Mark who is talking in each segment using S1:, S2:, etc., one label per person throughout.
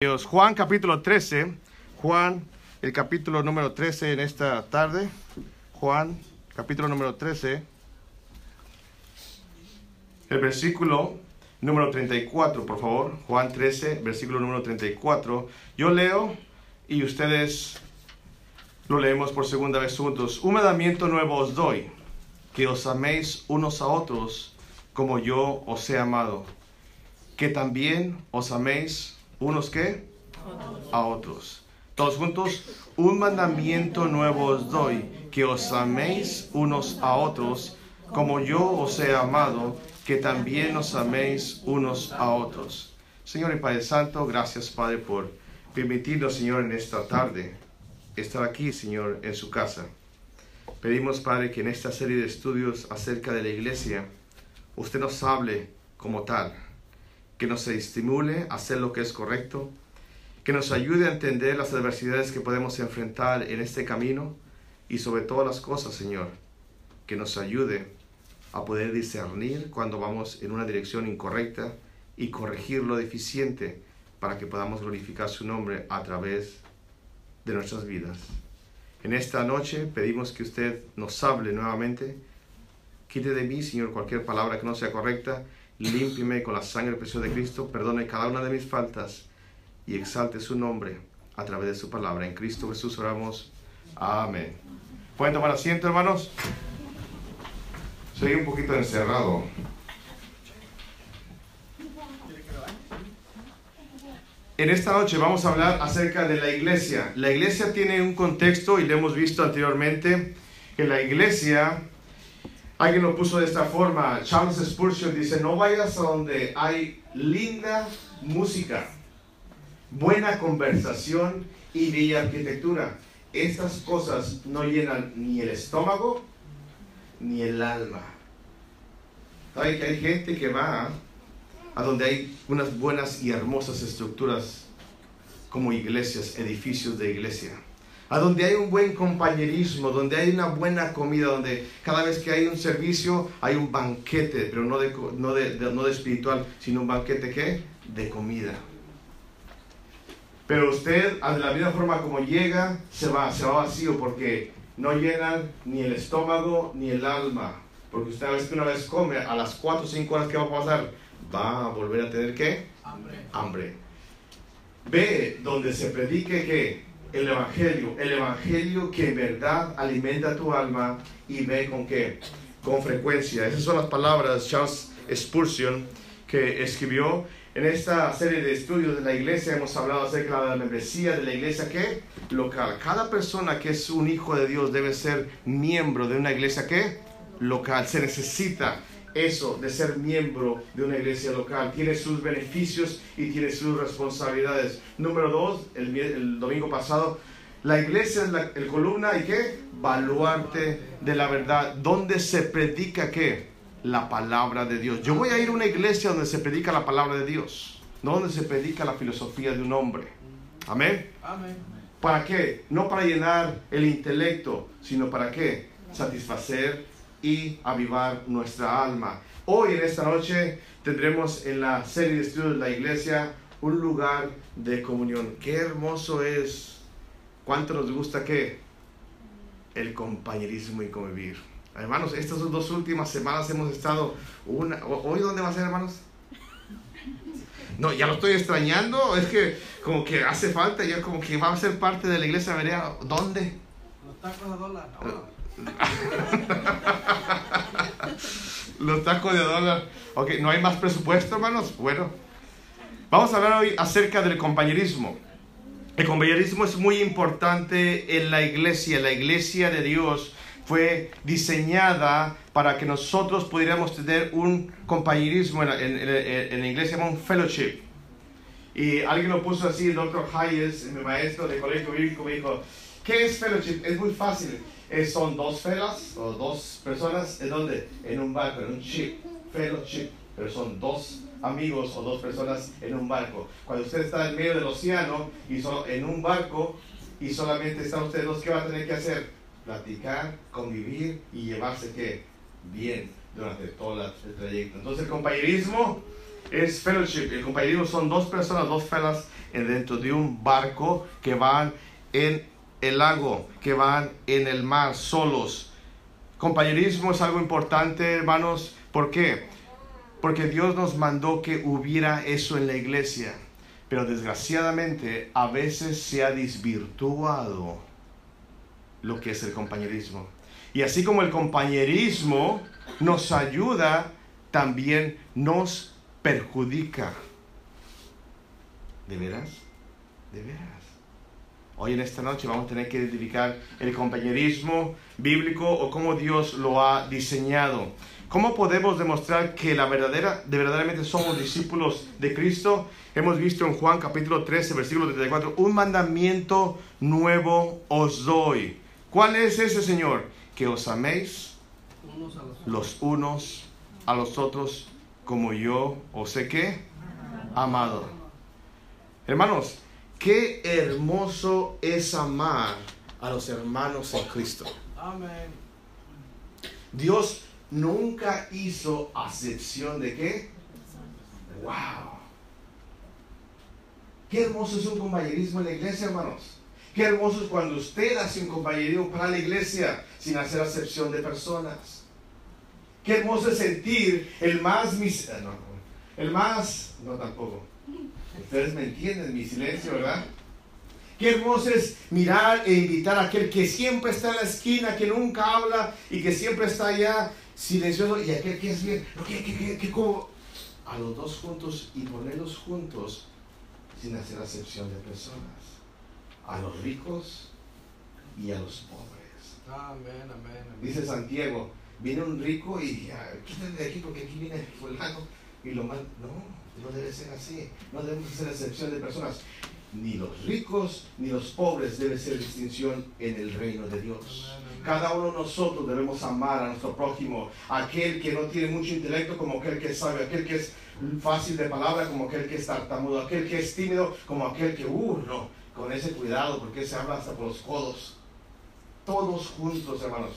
S1: Dios. Juan capítulo 13, Juan el capítulo número 13 en esta tarde, Juan capítulo número 13, el versículo número 34, por favor, Juan 13, versículo número 34. Yo leo y ustedes lo leemos por segunda vez juntos. Un mandamiento nuevo os doy, que os améis unos a otros como yo os he amado, que también os améis unos que a otros. Todos juntos, un mandamiento nuevo os doy, que os améis unos a otros, como yo os he amado, que también os améis unos a otros. Señor y Padre Santo, gracias Padre por permitirnos, Señor, en esta tarde estar aquí, Señor, en su casa. Pedimos, Padre, que en esta serie de estudios acerca de la iglesia, usted nos hable como tal que nos estimule a hacer lo que es correcto, que nos ayude a entender las adversidades que podemos enfrentar en este camino y sobre todas las cosas, Señor, que nos ayude a poder discernir cuando vamos en una dirección incorrecta y corregir lo deficiente para que podamos glorificar su nombre a través de nuestras vidas. En esta noche pedimos que usted nos hable nuevamente. Quite de mí, Señor, cualquier palabra que no sea correcta límpieme con la sangre preciosa de Cristo, perdone cada una de mis faltas y exalte su nombre a través de su palabra. En Cristo Jesús oramos. Amén. ¿Pueden tomar asiento, hermanos? Soy un poquito encerrado. En esta noche vamos a hablar acerca de la iglesia. La iglesia tiene un contexto y lo hemos visto anteriormente, que la iglesia Alguien lo puso de esta forma. Charles Spurgeon dice, no vayas a donde hay linda música, buena conversación y bella arquitectura. Estas cosas no llenan ni el estómago ni el alma. Hay, gente que va a donde hay unas buenas y hermosas estructuras como iglesias, edificios de iglesia a donde hay un buen compañerismo, donde hay una buena comida, donde cada vez que hay un servicio hay un banquete, pero no de, no de, no de espiritual, sino un banquete ¿qué? de comida. Pero usted, de la misma forma como llega, se va, se va vacío porque no llenan ni el estómago ni el alma. Porque usted a veces una vez come, a las 4 o 5 horas que va a pasar, va a volver a tener qué? Hambre. Hambre. Ve donde se predique que el Evangelio, el Evangelio que en verdad alimenta tu alma y ve con qué, con frecuencia. Esas son las palabras Charles Spurgeon que escribió en esta serie de estudios de la iglesia. Hemos hablado acerca de la membresía de la iglesia que local. Cada persona que es un hijo de Dios debe ser miembro de una iglesia que local. Se necesita eso de ser miembro de una iglesia local. Tiene sus beneficios y tiene sus responsabilidades. Número dos, el, domingo pasado, la iglesia es la el columna y qué? Baluarte de la verdad. ¿Dónde se predica qué? La palabra de Dios. Yo voy a ir a una iglesia donde se predica la palabra de Dios, no donde se predica la filosofía de un hombre. Amén. Amén. ¿Para qué? No para llenar el intelecto, sino para qué? Satisfacer y avivar nuestra alma. Hoy en esta noche tendremos en la serie de estudios de la iglesia un lugar de comunión. Qué hermoso es. ¿Cuánto nos gusta que el compañerismo y convivir? Hermanos, estas dos últimas semanas hemos estado una hoy dónde va a ser, hermanos? No, ya lo estoy extrañando, es que como que hace falta, ya como que va a ser parte de la iglesia ¿Dónde? Los tacos de dólar. Los tacos de dólar. Ok, ¿no hay más presupuesto, hermanos? Bueno, vamos a hablar hoy acerca del compañerismo. El compañerismo es muy importante en la iglesia. La iglesia de Dios fue diseñada para que nosotros pudiéramos tener un compañerismo. En, en, inglés se llama un fellowship. Y alguien lo puso así, el doctor Hayes, mi maestro de colegio bíblico, me dijo, ¿qué es fellowship? Es muy fácil son dos felas o dos personas, ¿en dónde? En un barco, en un ship, fellowship, pero son dos amigos o dos personas en un barco. Cuando usted está en medio del océano y solo en un barco y solamente están ustedes dos, ¿qué va a tener que hacer? Platicar, convivir y llevarse? Bien durante todo el trayecto. Entonces el compañerismo Es fellowship. El compañerismo son dos personas, dos felas dentro de un barco que van en el lago, que van en el mar solos. Compañerismo es algo importante, hermanos. ¿Por qué? Porque Dios nos mandó que hubiera eso en la iglesia. Pero desgraciadamente a veces se ha desvirtuado lo que es el compañerismo. Y así como el compañerismo nos ayuda, también nos perjudica. ¿De veras? ¿De veras? Hoy en esta noche vamos a tener que identificar el compañerismo bíblico o cómo Dios lo ha diseñado. ¿Cómo podemos demostrar que la verdadera, de verdaderamente somos discípulos de Cristo? Hemos visto en Juan capítulo 13, versículo 34, un mandamiento nuevo os doy. ¿Cuál es ese, Señor? Que os améis los unos a los otros como yo os sé que amado. Hermanos, qué hermoso es amar a los hermanos en Cristo. Amén. Dios nunca hizo acepción de qué? ¡Wow! Qué hermoso es un compañerismo en la iglesia, hermanos. Qué hermoso es cuando usted hace un compañerismo para la iglesia sin hacer acepción de personas. Qué hermoso es sentir el más mis... Eh, no, el más... No, tampoco. Ustedes me entienden mi silencio, ¿verdad? Qué hermoso es mirar e invitar a aquel que siempre está en la esquina, que nunca habla y que siempre está allá silencioso y aquel que es bien, ¿qué, qué, qué, A los dos juntos y ponerlos juntos sin hacer acepción de personas. A los ricos y a los pobres. Amén, amén, Dice Santiago, viene un rico y quítate de aquí porque aquí viene fulano y lo más... No, no debe ser así. No debemos hacer excepción de personas ni los ricos ni los pobres debe ser distinción en el reino de Dios. Cada uno de nosotros debemos amar a nuestro prójimo, aquel que no tiene mucho intelecto como aquel que sabe, aquel que es fácil de palabra como aquel que es tartamudo, aquel que es tímido como aquel que, uh, no, con ese cuidado porque se habla hasta por los codos. Todos juntos, hermanos.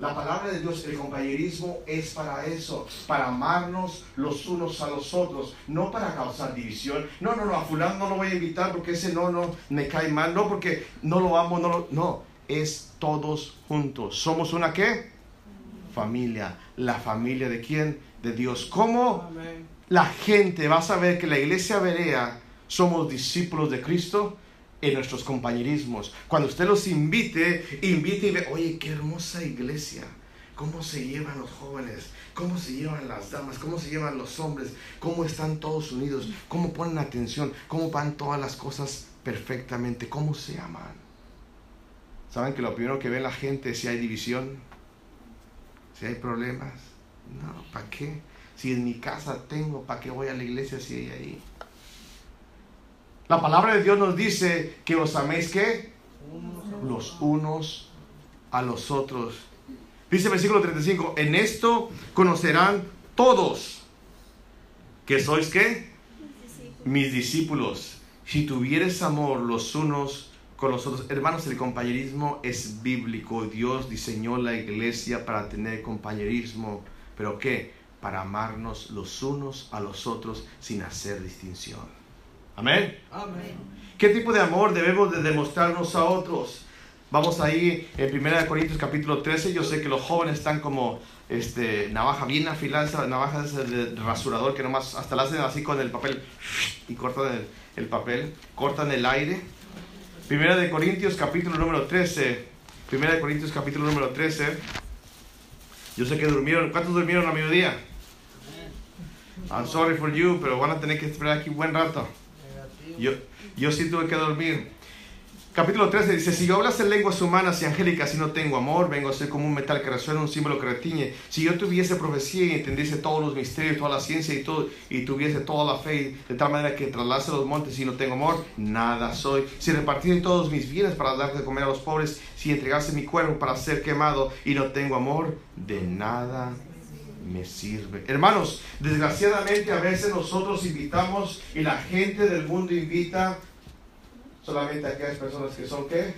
S1: La palabra de Dios, el compañerismo es para eso, para amarnos los unos a los otros, no para causar división. No, no, no, a fulano no lo voy a invitar porque ese no, no, me cae mal, no porque no lo amo, no, lo, no, es todos juntos. ¿Somos una qué? Familia. ¿La familia de quién? De Dios. ¿Cómo la gente va a saber que la iglesia Berea somos discípulos de Cristo? En nuestros compañerismos. Cuando usted los invite, invite y ve, oye, qué hermosa iglesia. ¿Cómo se llevan los jóvenes? ¿Cómo se llevan las damas? ¿Cómo se llevan los hombres? ¿Cómo están todos unidos? ¿Cómo ponen atención? ¿Cómo van todas las cosas perfectamente? ¿Cómo se aman? ¿Saben que lo primero que ve la gente es si hay división? Si hay problemas. No, ¿para qué? Si en mi casa tengo, ¿para qué voy a la iglesia si hay ahí? La palabra de Dios nos dice que os améis que los unos a los otros. Dice el versículo 35, en esto conocerán todos que sois qué? Mis discípulos. Si tuvieres amor los unos con los otros. Hermanos, el compañerismo es bíblico. Dios diseñó la iglesia para tener compañerismo. ¿Pero qué? Para amarnos los unos a los otros sin hacer distinción. Amén. ¿Qué tipo de amor debemos de demostrarnos a otros? Vamos ahí en 1 Corintios capítulo 13. Yo sé que los jóvenes están como este, navaja bien afilada, navaja de rasurador que nomás hasta la hacen así con el papel y cortan el, el papel, cortan el aire. 1 de Corintios capítulo número 13. 1 de Corintios capítulo número 13. Yo sé que durmieron. ¿Cuántos durmieron a mediodía? I'm sorry for you, pero van a tener que esperar aquí un buen rato. Yo, yo sí tuve que dormir. Capítulo 13 dice, si yo hablase lenguas humanas y angélicas y no tengo amor, vengo a ser como un metal que resuena, un símbolo que retiñe. Si yo tuviese profecía y entendiese todos los misterios, toda la ciencia y, todo, y tuviese toda la fe, de tal manera que traslase los montes y no tengo amor, nada soy. Si repartiese todos mis bienes para dar de comer a los pobres, si entregase mi cuerpo para ser quemado y no tengo amor, de nada me sirve. Hermanos, desgraciadamente a veces nosotros invitamos y la gente del mundo invita solamente a aquellas personas que son qué?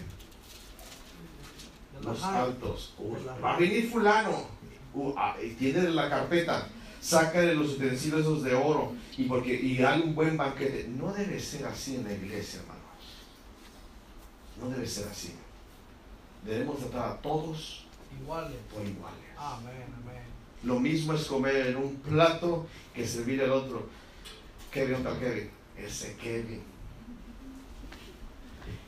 S1: Los altos. va a venir fulano. Uh, ah, tiene la carpeta. sácale los utensilios esos de oro y, porque, y dale un buen banquete. No debe ser así en la iglesia, hermanos. No debe ser así. Debemos tratar a todos
S2: iguales.
S1: por iguales.
S2: Amén.
S1: Lo mismo es comer en un plato que servir al otro. Kevin, ¿dónde está Kevin? Ese Kevin.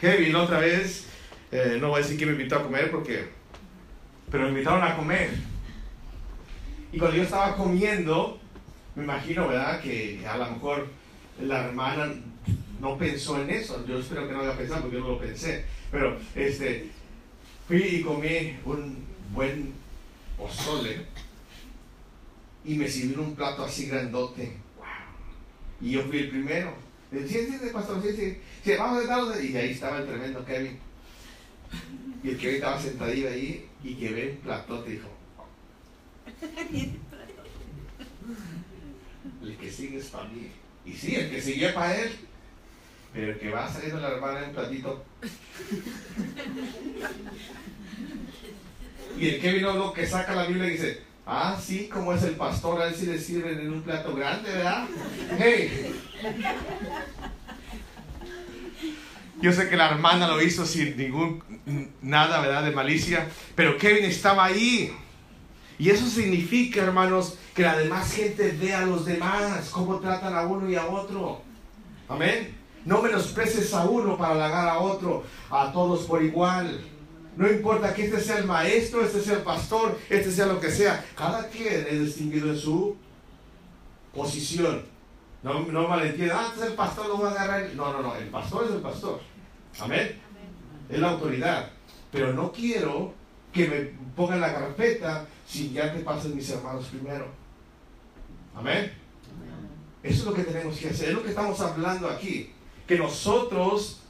S1: Kevin, otra vez, eh, no voy a decir que me invitó a comer porque, pero me invitaron a comer. Y cuando yo estaba comiendo, me imagino, ¿verdad? Que a lo mejor la hermana no pensó en eso. Yo espero que no haya pensado porque yo no lo pensé. Pero este, fui y comí un buen pozole y me sirvieron un plato así grandote. Wow. Y yo fui el primero. Sí, pastor, sí, sí. vamos a sentarnos. Y ahí estaba el tremendo Kevin. Y el Kevin estaba sentadillo ahí y que ve un platote dijo, el que sigue es para mí. Y sí, el que sigue es para él. Pero el que va saliendo la hermana en un platito. Y el Kevin lo que saca la Biblia y dice, ah, sí, como es el pastor, a él sí le sirven en un plato grande, ¿verdad? Hey. Yo sé que la hermana lo hizo sin ningún nada, ¿verdad? De malicia, pero Kevin estaba ahí. Y eso significa, hermanos, que la demás gente vea a los demás, cómo tratan a uno y a otro. Amén. No menosprecies a uno para halagar a otro, a todos por igual. No importa que este sea el maestro, este sea el pastor, este sea lo que sea. Cada quien es distinguido en su posición. No, no malentiendan, ah, este el pastor, lo va a agarrar. No, no, no, el pastor es el pastor. Amén. Es la autoridad. Pero no quiero que me pongan la carpeta si ya te pasen mis hermanos primero. Amén. Eso es lo que tenemos que hacer. Es lo que estamos hablando aquí. Que nosotros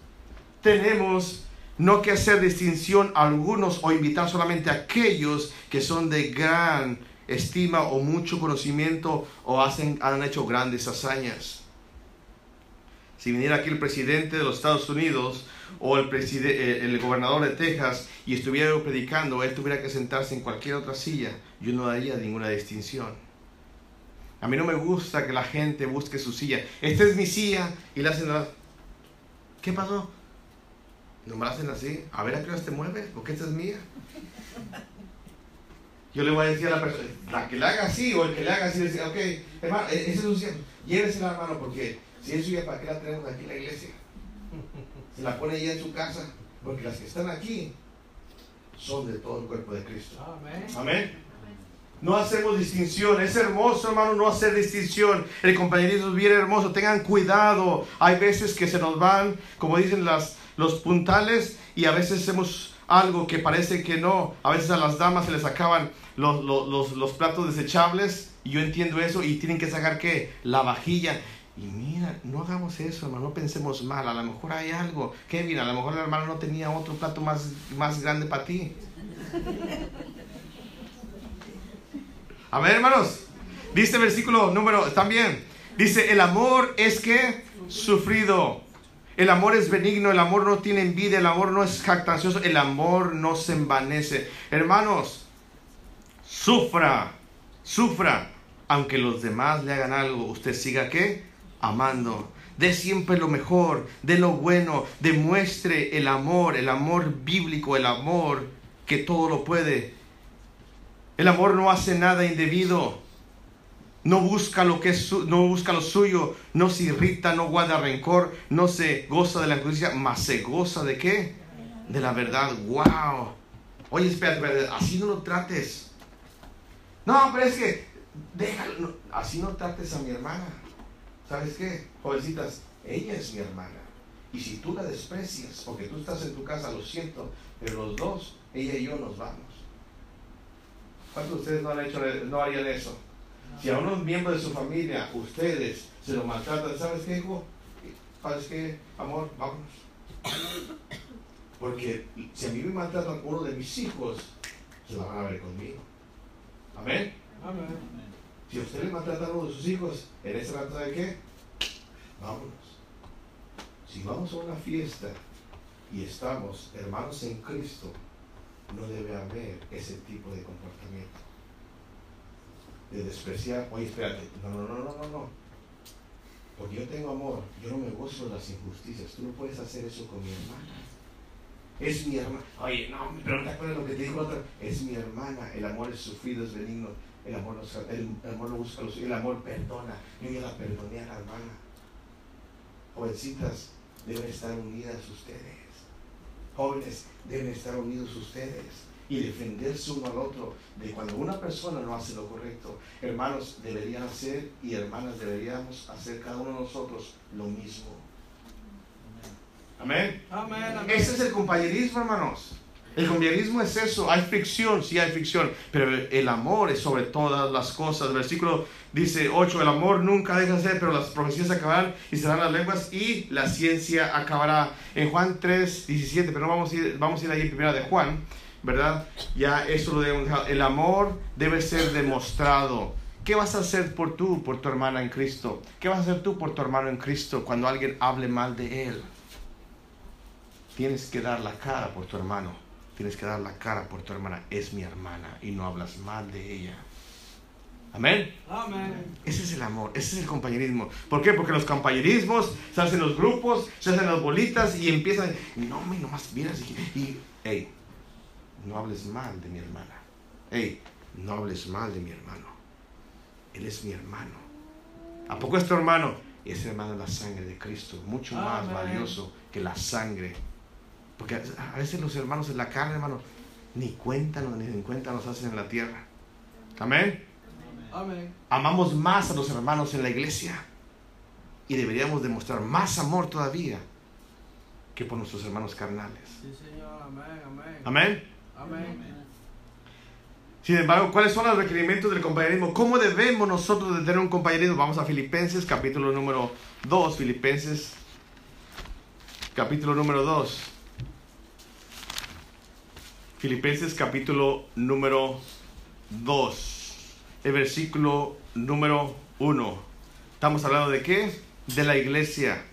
S1: tenemos no que hacer distinción a algunos o invitar solamente a aquellos que son de gran estima o mucho conocimiento o hacen, han hecho grandes hazañas. Si viniera aquí el presidente de los Estados Unidos o el, eh, gobernador de Texas y estuviera predicando, él tuviera que sentarse en cualquier otra silla, yo no daría ninguna distinción. A mí no me gusta que la gente busque su silla. Esta es mi silla y la hacen... ¿Qué pasó? No me hacen así. A ver a qué hora te mueves, porque esta es mía. Yo le voy a decir a la persona, la que le haga así o el que le haga así, decir, ok, hermano, e-, ese es su silla. Llévesela, hermano, porque si es suya, ¿para qué la tenemos aquí en la iglesia? Se la pone ella en su casa, porque las que están aquí son de todo el cuerpo de Cristo. Amén. Amén. No hacemos distinción. Es hermoso, hermano, no hacer distinción. El compañerismo es bien hermoso. Tengan cuidado. Hay veces que se nos van, como dicen las, los puntales, y a veces hacemos algo que parece que no. A veces a las damas se les acaban los, los, los, platos desechables. Y yo entiendo eso. Y tienen que sacar qué? La vajilla. Y mira, no hagamos eso, hermano, no pensemos mal. A lo mejor hay algo. Kevin, a lo mejor el hermano no tenía otro plato más, más grande para ti. A ver, hermanos. Dice versículo número, también. Dice, el amor es que sufrido. El amor es benigno, el amor no tiene envidia, el amor no es jactancioso, el amor no se envanece. Hermanos, sufra, sufra. Aunque los demás le hagan algo, usted siga qué? Amando. De siempre lo mejor, de lo bueno, demuestre el amor, el amor bíblico, el amor que todo lo puede, el amor no hace nada indebido. No busca lo que es no busca lo suyo, no se irrita, no guarda rencor, no se goza de la justicia, mas se goza de qué? De la verdad. Wow. Oye, espérate, así no lo trates. No, pero es que déjalo, así no trates a mi hermana. ¿Sabes qué? Jovencitas, ella es mi hermana. Y si tú la desprecias, porque tú estás en tu casa, lo siento, pero los dos, ella y yo nos vamos. ¿Cuántos de ustedes no, han hecho, no harían eso? Si a unos miembros de su familia, ustedes se lo maltratan, ¿sabes qué, hijo? ¿Sabes qué, amor? Vámonos. Porque si a mí me maltratan uno de mis hijos, se la van a ver conmigo. Amén. Amén. Si a ustedes maltratan a uno de sus hijos, en ese rato de qué? Vámonos. Si vamos a una fiesta y estamos hermanos en Cristo, no debe haber ese tipo de comportamiento. De despreciar. Oye, espérate. No, no, no, no, no, no. Porque yo tengo amor. Yo no me gozo de las injusticias. Tú no puedes hacer eso con mi hermana. Es mi hermana. Oye, no, pero no te acuerdas lo que te dijo otra. Es mi hermana. El amor es sufrido, es benigno. El amor, no, el, amor no busca los El amor perdona. Yo ya la perdoné a la hermana. Jovencitas, deben estar unidas ustedes. Jóvenes, deben estar unidos ustedes y defenderse uno al otro de cuando una persona no hace lo correcto. Hermanos deberían hacer y hermanas deberíamos hacer cada uno de nosotros lo mismo. Amén. Amén. Ese es el compañerismo, hermanos. El compañerismo es eso, hay fricción, sí hay fricción, pero el amor es sobre todas las cosas. El versículo dice 8, el amor nunca deja de ser, pero las profecías acabarán y serán las lenguas y la ciencia acabará. En Juan 3, 17, pero no vamos a ir, vamos a ir ahí primero de Juan. ¿Verdad? Ya eso lo debemos El amor debe ser demostrado. ¿Qué vas a hacer por tú, por tu hermana en Cristo? ¿Qué vas a hacer tú por tu hermano en Cristo cuando alguien hable mal de él? Tienes que dar la cara por tu hermano. Tienes que dar la cara por tu hermana. Es mi hermana y no hablas mal de ella. Amén. Amén. Ese es el amor, ese es el compañerismo. ¿Por qué? Porque los compañerismos se hacen los grupos, se hacen las bolitas y empiezan. No, me nomás miras y, y hey, no hables mal de mi hermana. Hey, no hables mal de mi hermano. Él es mi hermano. ¿A poco es tu hermano? Y ese hermano es la sangre de Cristo, mucho más valioso que la sangre. Porque a veces los hermanos en la carne, hermanos, ni cuentan ni en cuenta nos hacen en la tierra. Amén. Amén. Amamos más a los hermanos en la iglesia. Y deberíamos demostrar más amor todavía que por nuestros hermanos carnales. Sí, Señor. Amén. Amén. Amén. Sin embargo, ¿cuáles son los requerimientos del compañerismo? ¿Cómo debemos nosotros de tener un compañerismo? Vamos a Filipenses, capítulo número 2. Filipenses, capítulo número 2. Filipenses, capítulo número 2. El versículo número 1. Estamos hablando de qué? De la iglesia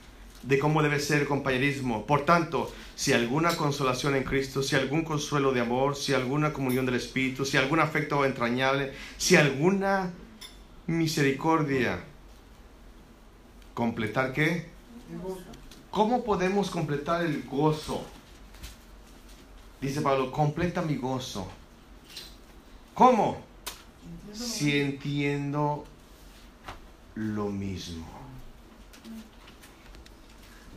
S1: de cómo debe ser el compañerismo. Por tanto, si alguna consolación en Cristo, si algún consuelo de amor, si alguna comunión del Espíritu, si algún afecto entrañable, si alguna misericordia, ¿completar qué? ¿Cómo podemos completar el gozo? Dice Pablo, completa mi gozo. ¿Cómo? Si entiendo lo mismo.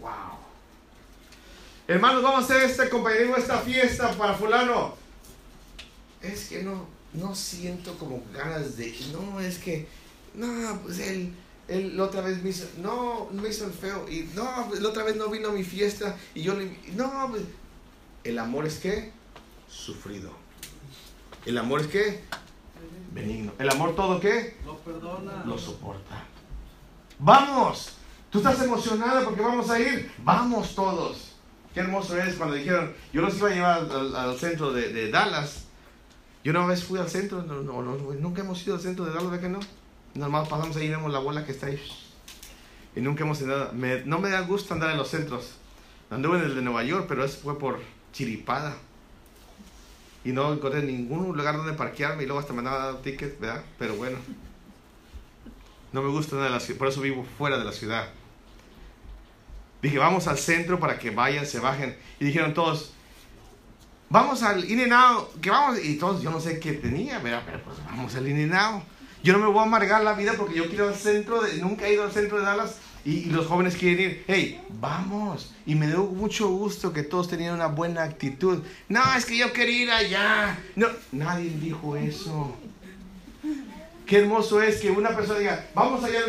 S1: Wow. Hermanos, vamos a hacer este compañerismo, esta fiesta para fulano. Es que no, no siento como ganas de... No, es que... No, pues él, él la otra vez me hizo... No, me hizo el feo. Y no, pues, la otra vez no vino a mi fiesta. Y yo le... No, pues... El amor es que... Sufrido. El amor es que... Benigno. El amor todo qué? Lo perdona. Lo soporta. Vamos. Tú estás emocionada porque vamos a ir. Vamos todos. Qué hermoso es cuando dijeron, yo los iba a llevar al, centro de, Dallas. Yo una vez fui al centro, no, no, nunca hemos ido al centro de Dallas, ¿verdad que no? Normal pasamos ahí y vemos la bola que está ahí. Y nunca hemos ido nada. no me da gusto andar en los centros. Anduve en el de Nueva York, pero eso fue por chiripada. Y no encontré ningún lugar donde parquearme y luego hasta me daba tickets, ¿verdad? Pero bueno. No me gusta nada de la ciudad, por eso vivo fuera de la ciudad. Dije, vamos al centro para que vayan, se bajen. Y dijeron todos, vamos al In que vamos. Y todos, yo no sé qué tenía, pero, pues vamos al In Yo no me voy a amargar la vida porque yo quiero al centro, de, nunca he ido al centro de Dallas y, los jóvenes quieren ir. Hey, vamos. Y me dio mucho gusto que todos tenían una buena actitud. No, es que yo quería ir allá. No, nadie dijo eso. Qué hermoso es que una persona diga, vamos allá,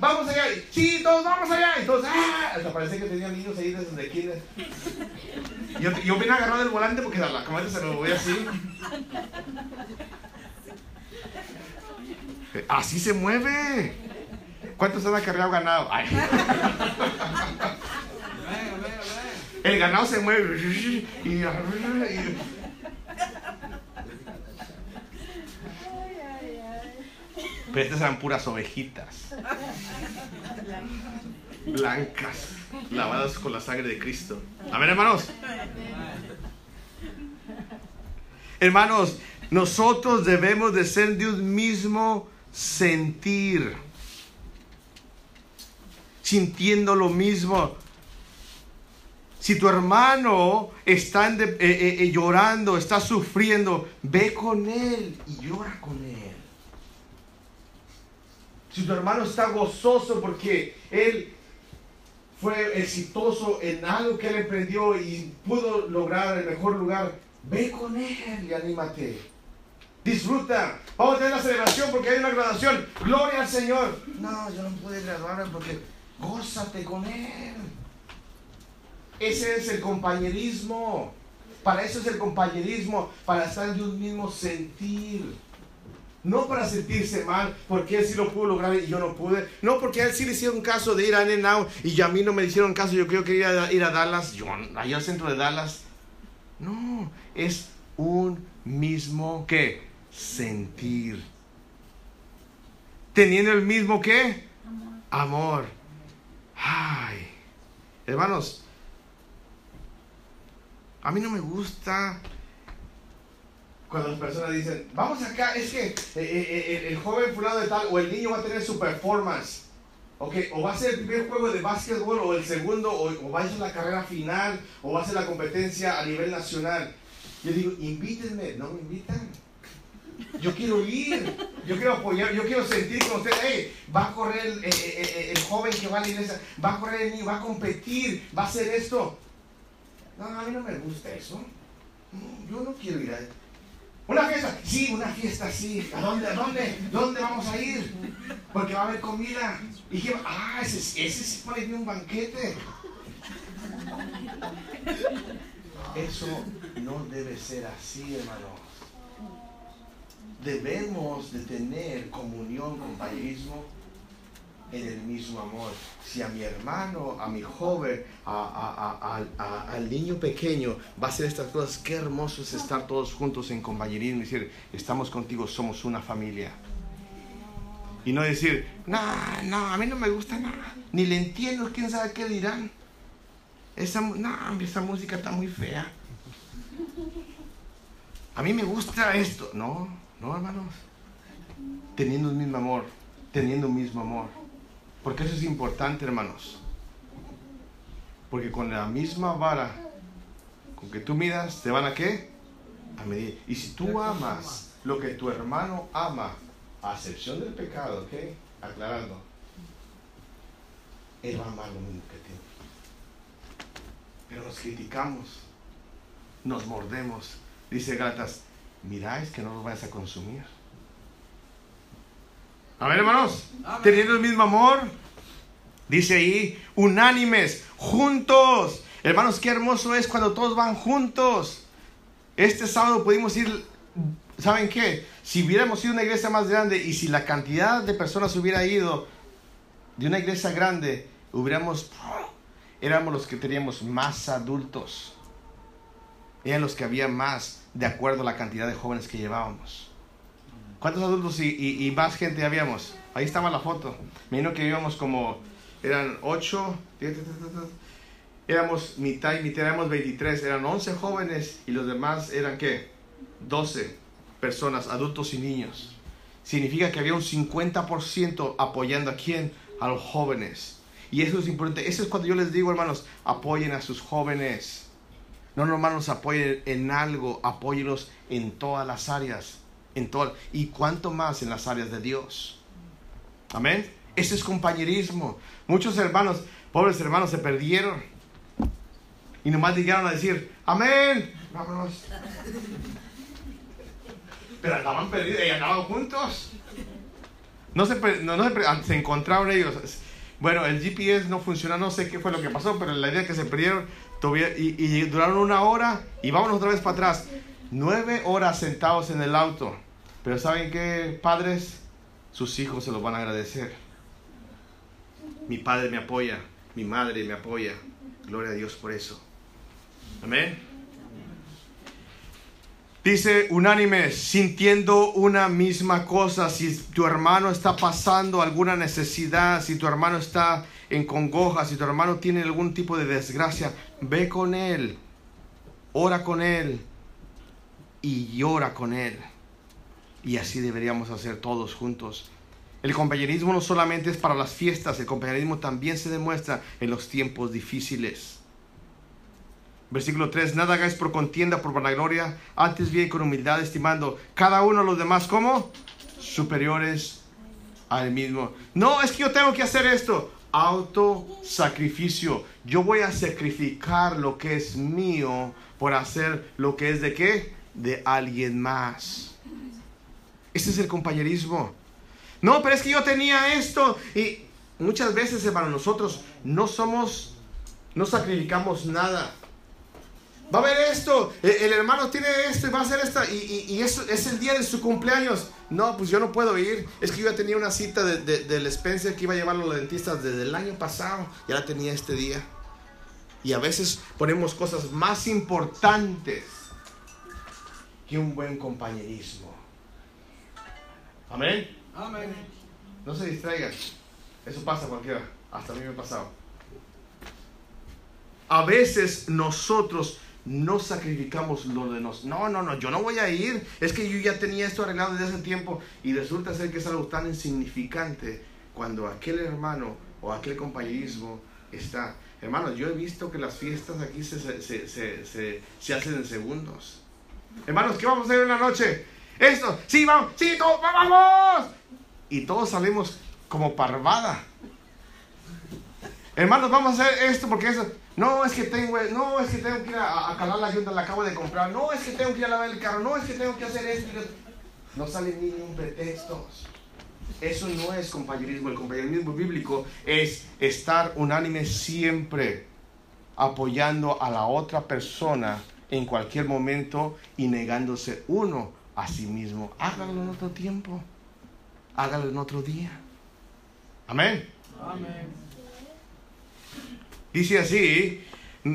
S1: vamos allá, sí, todos vamos allá, y todos, ¡ah! Hasta parece que tenían niños ahí desde aquí. Yo, yo vine agarrado del volante porque la camioneta se lo voy así. Así se mueve. ¿Cuántos han cargado ganado? Ay. El ganado se mueve y Pero estas eran puras ovejitas. Blancas, lavadas con la sangre de Cristo. Amén, hermanos. Hermanos, nosotros debemos de ser de un mismo sentir. Sintiendo lo mismo. Si tu hermano está eh, eh, eh, llorando, está sufriendo, ve con él y llora con él. Si tu hermano está gozoso porque él fue exitoso en algo que él emprendió y pudo lograr el mejor lugar, ve con él y anímate. Disfruta. Vamos a tener la celebración porque hay una graduación. Gloria al Señor. No, yo no pude graduarme porque gózate con él. Ese es el compañerismo. Para eso es el compañerismo, para estar de un mismo sentir. No para sentirse mal, porque él sí lo pudo lograr y yo no pude. No porque a él sí le hicieron caso de ir a Now y a mí no me hicieron caso. Yo creo que ir a, ir a Dallas, yo allá al centro de Dallas. No, es un mismo que sentir. Teniendo el mismo que amor. Ay, hermanos, a mí no me gusta cuando las personas dicen, vamos acá, es que eh, eh, eh, el, joven fulano de tal o el niño va a tener su performance. Okay, o va a ser el primer juego de básquetbol o el segundo, o, va a ser la carrera final, o va a ser la competencia a nivel nacional. Yo digo, invítenme, no me invitan. Yo quiero ir, yo quiero apoyar, yo quiero sentir con ustedes, hey, va a correr el, joven que va a la iglesia, va a correr el niño, va a competir, va a hacer esto. No, a mí no me gusta eso. Yo no quiero ir a una fiesta, sí, una fiesta, sí. ¿A dónde, a dónde, dónde vamos a ir? Porque va a haber comida. Y que, ah, ese, ese se pone un banquete. Eso no debe ser así, hermanos. Debemos de tener comunión, compañerismo en el mismo amor. Si a mi hermano, a mi joven, al niño pequeño va a hacer estas cosas, qué hermoso es estar todos juntos en compañerismo y decir, estamos contigo, somos una familia. Y no decir, no, no, a mí no me gusta nada, ni le entiendo, quién sabe qué dirán. Esa, no, esa música está muy fea. A mí me gusta esto. No, no, hermanos. Teniendo el mismo amor, teniendo el mismo amor. Porque eso es importante, hermanos. Porque con la misma vara con que tú midas, te van a qué? A medir. Y si tú amas lo que tu hermano ama, a excepción del pecado, ¿ok? Aclarando. Él va a amar lo mismo que tú. Pero nos criticamos, nos mordemos. Dice Gatas, miráis que no los vayas a consumir. A ver, hermanos, teniendo el mismo amor, dice ahí, unánimes, juntos. Hermanos, qué hermoso es cuando todos van juntos. Este sábado pudimos ir, ¿saben qué? Si hubiéramos ido a una iglesia más grande y si la cantidad de personas hubiera ido de una iglesia grande, hubiéramos, éramos los que teníamos más adultos. Eran los que había más de acuerdo a la cantidad de jóvenes que llevábamos. ¿Cuántos adultos y, más gente habíamos? Ahí estaba la foto. Me imagino que íbamos como, eran 8, éramos mitad y mitad, éramos 23, eran 11 jóvenes y los demás eran qué? 12 personas, adultos y niños. Significa que había un 50% apoyando a quién? A los jóvenes. Y eso es importante. Eso es cuando yo les digo, hermanos, apoyen a sus jóvenes. No nomás los apoyen en algo, apóyenlos en todas las áreas en todo, y cuanto más en las áreas de Dios. Amén. Ese es compañerismo. Muchos hermanos, pobres hermanos, se perdieron. Y nomás llegaron a decir, amén. Vámonos. Pero andaban perdidos y andaban juntos. No se, no, no se, encontraron ellos. Bueno, el GPS no funcionó, no sé qué fue lo que pasó, pero la idea es que se perdieron y, y duraron una hora y vámonos otra vez para atrás. Nueve horas sentados en el auto. Pero ¿saben qué, padres? Sus hijos se los van a agradecer. Mi padre me apoya, mi madre me apoya. Gloria a Dios por eso. Amén. Dice unánimes, sintiendo una misma cosa. Si tu hermano está pasando alguna necesidad, si tu hermano está en congoja, si tu hermano tiene algún tipo de desgracia, ve con él, ora con él y llora con él. Y así deberíamos hacer todos juntos. El compañerismo no solamente es para las fiestas, el compañerismo también se demuestra en los tiempos difíciles. Versículo 3, nada hagáis por contienda, por vanagloria, antes bien con humildad, estimando cada uno a los demás como superiores al mismo. No, es que yo tengo que hacer esto. Autosacrificio. Yo voy a sacrificar lo que es mío por hacer lo que es de qué? De alguien más. Ese es el compañerismo. No, pero es que yo tenía esto. Y muchas veces, hermano, nosotros no somos, no sacrificamos nada. Va a haber esto, el, hermano tiene esto y va a hacer esta, y, eso es el día de su cumpleaños. No, pues yo no puedo ir. Es que yo ya tenía una cita de, de, del Spencer que iba a llevar a los dentistas desde el año pasado. Ya la tenía este día. Y a veces ponemos cosas más importantes que un buen compañerismo. Amén. Amén. No se distraigan. Eso pasa cualquiera. Hasta a mí me ha pasado. A veces nosotros no sacrificamos lo de nosotros. No, no, no, yo no voy a ir. Es que yo ya tenía esto arreglado desde hace tiempo y resulta ser que es algo tan insignificante cuando aquel hermano o aquel compañerismo está. Hermanos, yo he visto que las fiestas aquí se, se, se, se hacen en segundos. Hermanos, ¿qué vamos a hacer en la noche? Esto, sí, vamos, sí, todos, vamos y todos salimos como parvada. Hermanos, vamos a hacer esto porque eso. No, es que tengo, no, es que tengo que ir a, calar la ayuda, la acabo de comprar. No, es que tengo que ir a lavar el carro. No, es que tengo que hacer esto. No sale ni un pretexto. Eso no es compañerismo. El compañerismo bíblico es estar unánime siempre apoyando a la otra persona en cualquier momento y negándose uno a sí mismo. Háganlo en otro tiempo hágalo en otro día. Amén. Amén. Dice así,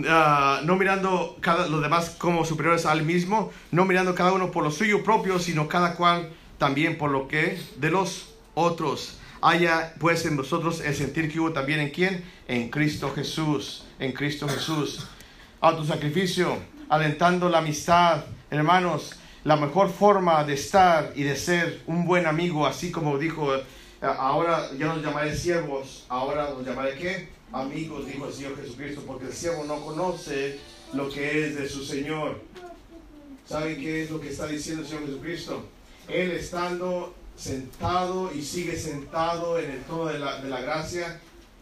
S1: ah, no mirando cada, los demás como superiores al mismo, no mirando cada uno por lo suyo propio, sino cada cual también por lo que de los otros. Haya pues en vosotros el sentir que hubo también en quién? En Cristo Jesús, en Cristo Jesús. Autosacrificio, alentando la amistad, hermanos, la mejor forma de estar y de ser un buen amigo, así como dijo, eh, ahora ya nos llamaré siervos, ahora nos llamaré qué? Amigos, dijo el Señor Jesucristo, porque el siervo no conoce lo que es de su Señor. ¿Saben qué es lo que está diciendo el Señor Jesucristo? Él estando sentado y sigue sentado en el trono de la, de la gracia,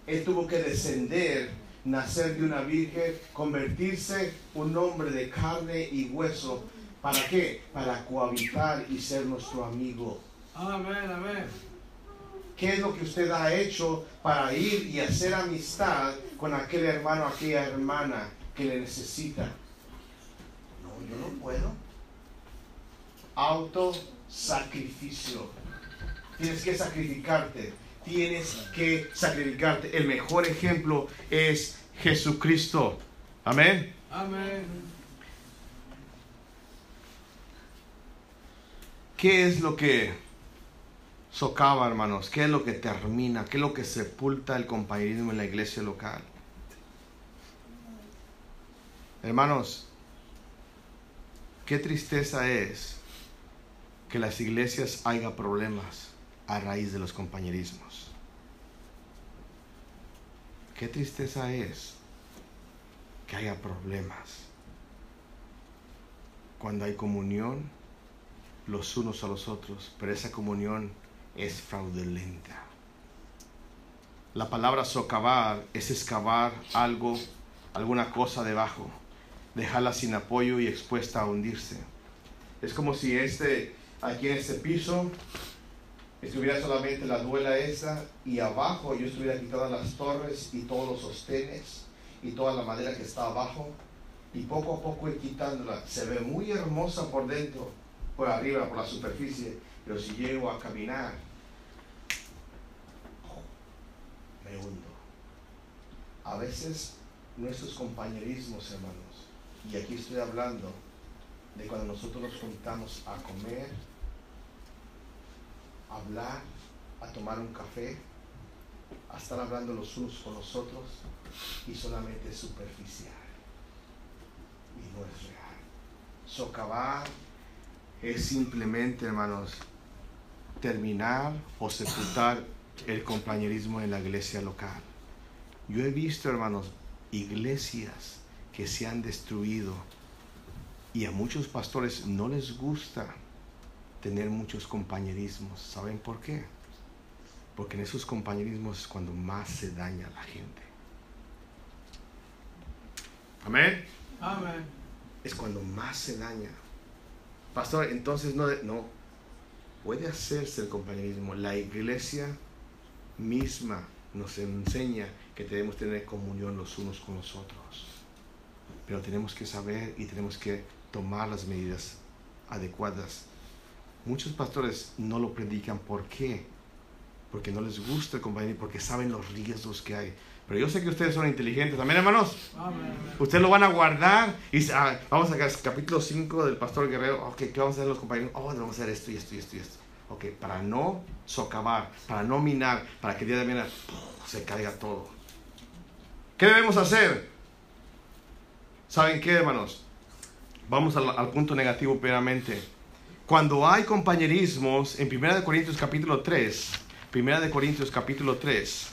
S1: Él tuvo que descender, nacer de una virgen, convertirse un hombre de carne y hueso ¿Para qué? Para cohabitar y ser nuestro amigo. Amén, amén. ¿Qué es lo que usted ha hecho para ir y hacer amistad con aquel hermano, aquella hermana que le necesita? No, yo no puedo. Autosacrificio. Tienes que sacrificarte. Tienes que sacrificarte. El mejor ejemplo es Jesucristo. Amén. Amén. ¿Qué es lo que socava, hermanos? ¿Qué es lo que termina? ¿Qué es lo que sepulta el compañerismo en la iglesia local? Hermanos, qué tristeza es que las iglesias haya problemas a raíz de los compañerismos. Qué tristeza es que haya problemas cuando hay comunión los unos a los otros, pero esa comunión es fraudulenta. La palabra socavar es excavar algo, alguna cosa debajo, dejarla sin apoyo y expuesta a hundirse. Es como si este, aquí en este piso, estuviera solamente la duela esa y abajo yo estuviera quitando las torres y todos los sostenes y toda la madera que está abajo y poco a poco ir quitándola. Se ve muy hermosa por dentro, por arriba, por la superficie, pero si llego a caminar, me hundo. A veces nuestros compañerismos, hermanos, y aquí estoy hablando de cuando nosotros nos juntamos a comer, a hablar, a tomar un café, a estar hablando los unos con los otros y solamente superficial y no es real. Socavar es simplemente, hermanos, terminar o sepultar el compañerismo en la iglesia local. Yo he visto, hermanos, iglesias que se han destruido y a muchos pastores no les gusta tener muchos compañerismos. ¿Saben por qué? Porque en esos compañerismos es cuando más se daña a la gente. Amén.
S2: Amén.
S1: Es cuando más se daña. Pastor, entonces no, no. Puede hacerse el compañerismo. La iglesia misma nos enseña que debemos tener comunión los unos con los otros. Pero tenemos que saber y tenemos que tomar las medidas adecuadas. Muchos pastores no lo predican. ¿Por qué? Porque no les gusta el compañerismo, porque saben los riesgos que hay. Pero yo sé que ustedes son inteligentes también, hermanos.
S2: Amén.
S1: Ustedes lo van a guardar. Y ah, vamos a capítulo 5 del Pastor Guerrero. Ok, ¿qué vamos a hacer los compañeros? Oh, vamos a hacer esto y esto y esto y esto. Ok, para no socavar, para no minar, para que el día de mañana se caiga todo. ¿Qué debemos hacer? ¿Saben qué, hermanos? Vamos al, al punto negativo primeramente. Cuando hay compañerismos, en 1 Corintios capítulo 3, 1 Corintios capítulo 3,